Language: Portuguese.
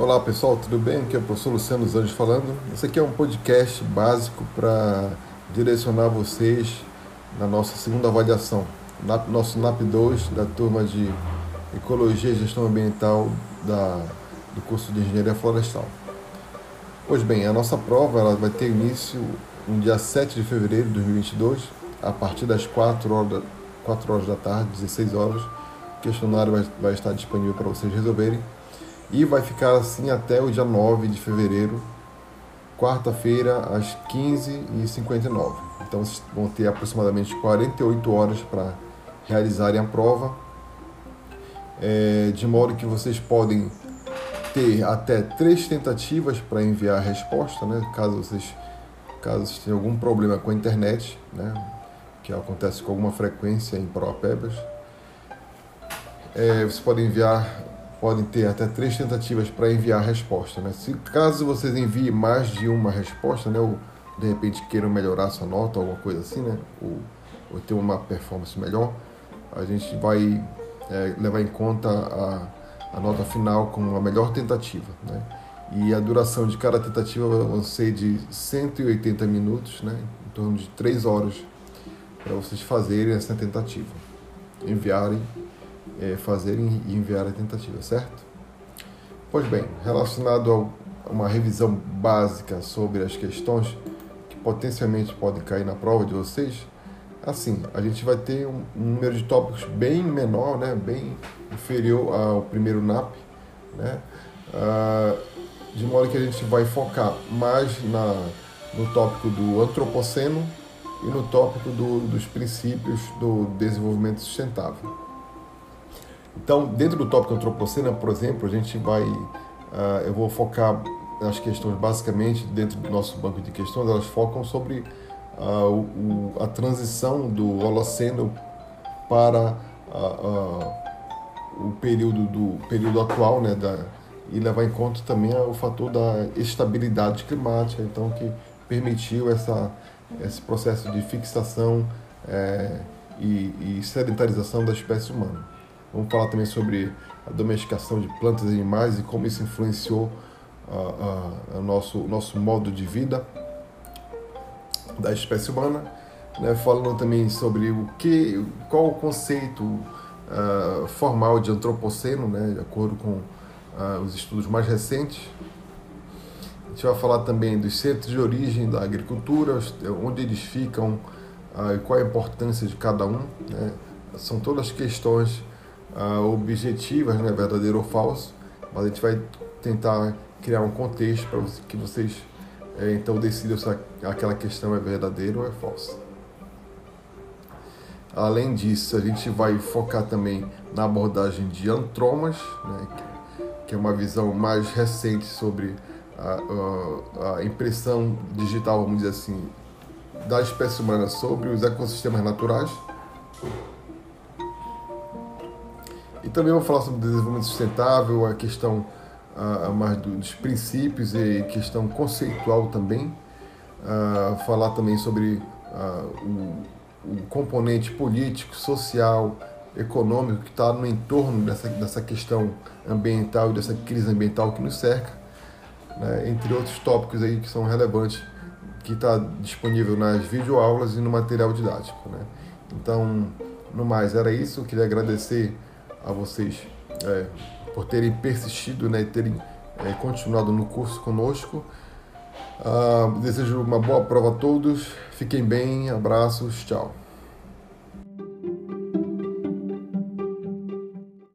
Olá pessoal, tudo bem? Aqui é o professor Luciano dos Anjos falando. Esse aqui é um podcast básico para direcionar vocês na nossa segunda avaliação, nosso NAP 2 da turma de Ecologia e Gestão Ambiental da, do curso de Engenharia Florestal. Pois bem, a nossa prova ela vai ter início no dia 7 de fevereiro de 2022, a partir das 4 horas, 4 horas da tarde, 16 horas. O questionário vai, vai estar disponível para vocês resolverem e vai ficar assim até o dia 9 de fevereiro, quarta-feira, às 15h59. Então vocês vão ter aproximadamente 48 horas para realizarem a prova, é, de modo que vocês podem ter até três tentativas para enviar a resposta, né? caso vocês caso tenham algum problema com a internet, né? que acontece com alguma frequência em Provapebas. É, vocês podem enviar podem ter até três tentativas para enviar a resposta. Né? Se caso vocês enviem mais de uma resposta, né, ou de repente queiram melhorar sua nota, alguma coisa assim, né, ou, ou ter uma performance melhor, a gente vai é, levar em conta a, a nota final como a melhor tentativa. Né? E a duração de cada tentativa vai ser de 180 minutos, né, em torno de 3 horas, para vocês fazerem essa tentativa, enviarem é, fazerem e enviar a tentativa, certo? Pois bem, relacionado a uma revisão básica sobre as questões que potencialmente podem cair na prova de vocês, assim, a gente vai ter um, número de tópicos bem menor, né, bem inferior ao primeiro NAP, né, ah, de modo que a gente vai focar mais na, no tópico do antropoceno e no tópico do, dos princípios do desenvolvimento sustentável. Então, dentro do tópico antropoceno, por exemplo, a gente vai, uh, eu vou focar nas questões basicamente dentro do nosso banco de questões, elas focam sobre uh, o, a transição do Holoceno para uh, o período do período atual, né, da, e levar em conta também o fator da estabilidade climática, então que permitiu essa esse processo de fixação é, e, e sedentarização da espécie humana. Vamos falar também sobre a domesticação de plantas e animais e como isso influenciou o nosso, nosso modo de vida da espécie humana. Né? Falando também sobre o que, qual o conceito uh, formal de antropoceno, né? de acordo com uh, os estudos mais recentes. A gente vai falar também dos centros de origem da agricultura, onde eles ficam uh, e qual a importância de cada um. Né? São todas questões uh, objetivas, né, verdadeiro ou falso, mas a gente vai tentar criar um contexto para que vocês é, então decidam se aquela questão é verdadeira ou é falsa. Além disso, a gente vai focar também na abordagem de antromas, né, que é uma visão mais recente sobre a, a, a impressão digital, vamos dizer assim, da espécie humana sobre os ecossistemas naturais. E também vou falar sobre desenvolvimento sustentável, a questão mais dos princípios e questão conceitual também. Falar também sobre o, o, componente político, social, econômico que está no entorno dessa, dessa questão ambiental e dessa crise ambiental que nos cerca, né, entre outros tópicos aí que são relevantes, que está disponível nas videoaulas e no material didático. Né. Então, no mais, era isso. Eu queria agradecer a vocês é, por terem persistido né, e terem é, continuado no curso conosco. Uh, desejo uma boa prova a todos. Fiquem bem, abraços, tchau.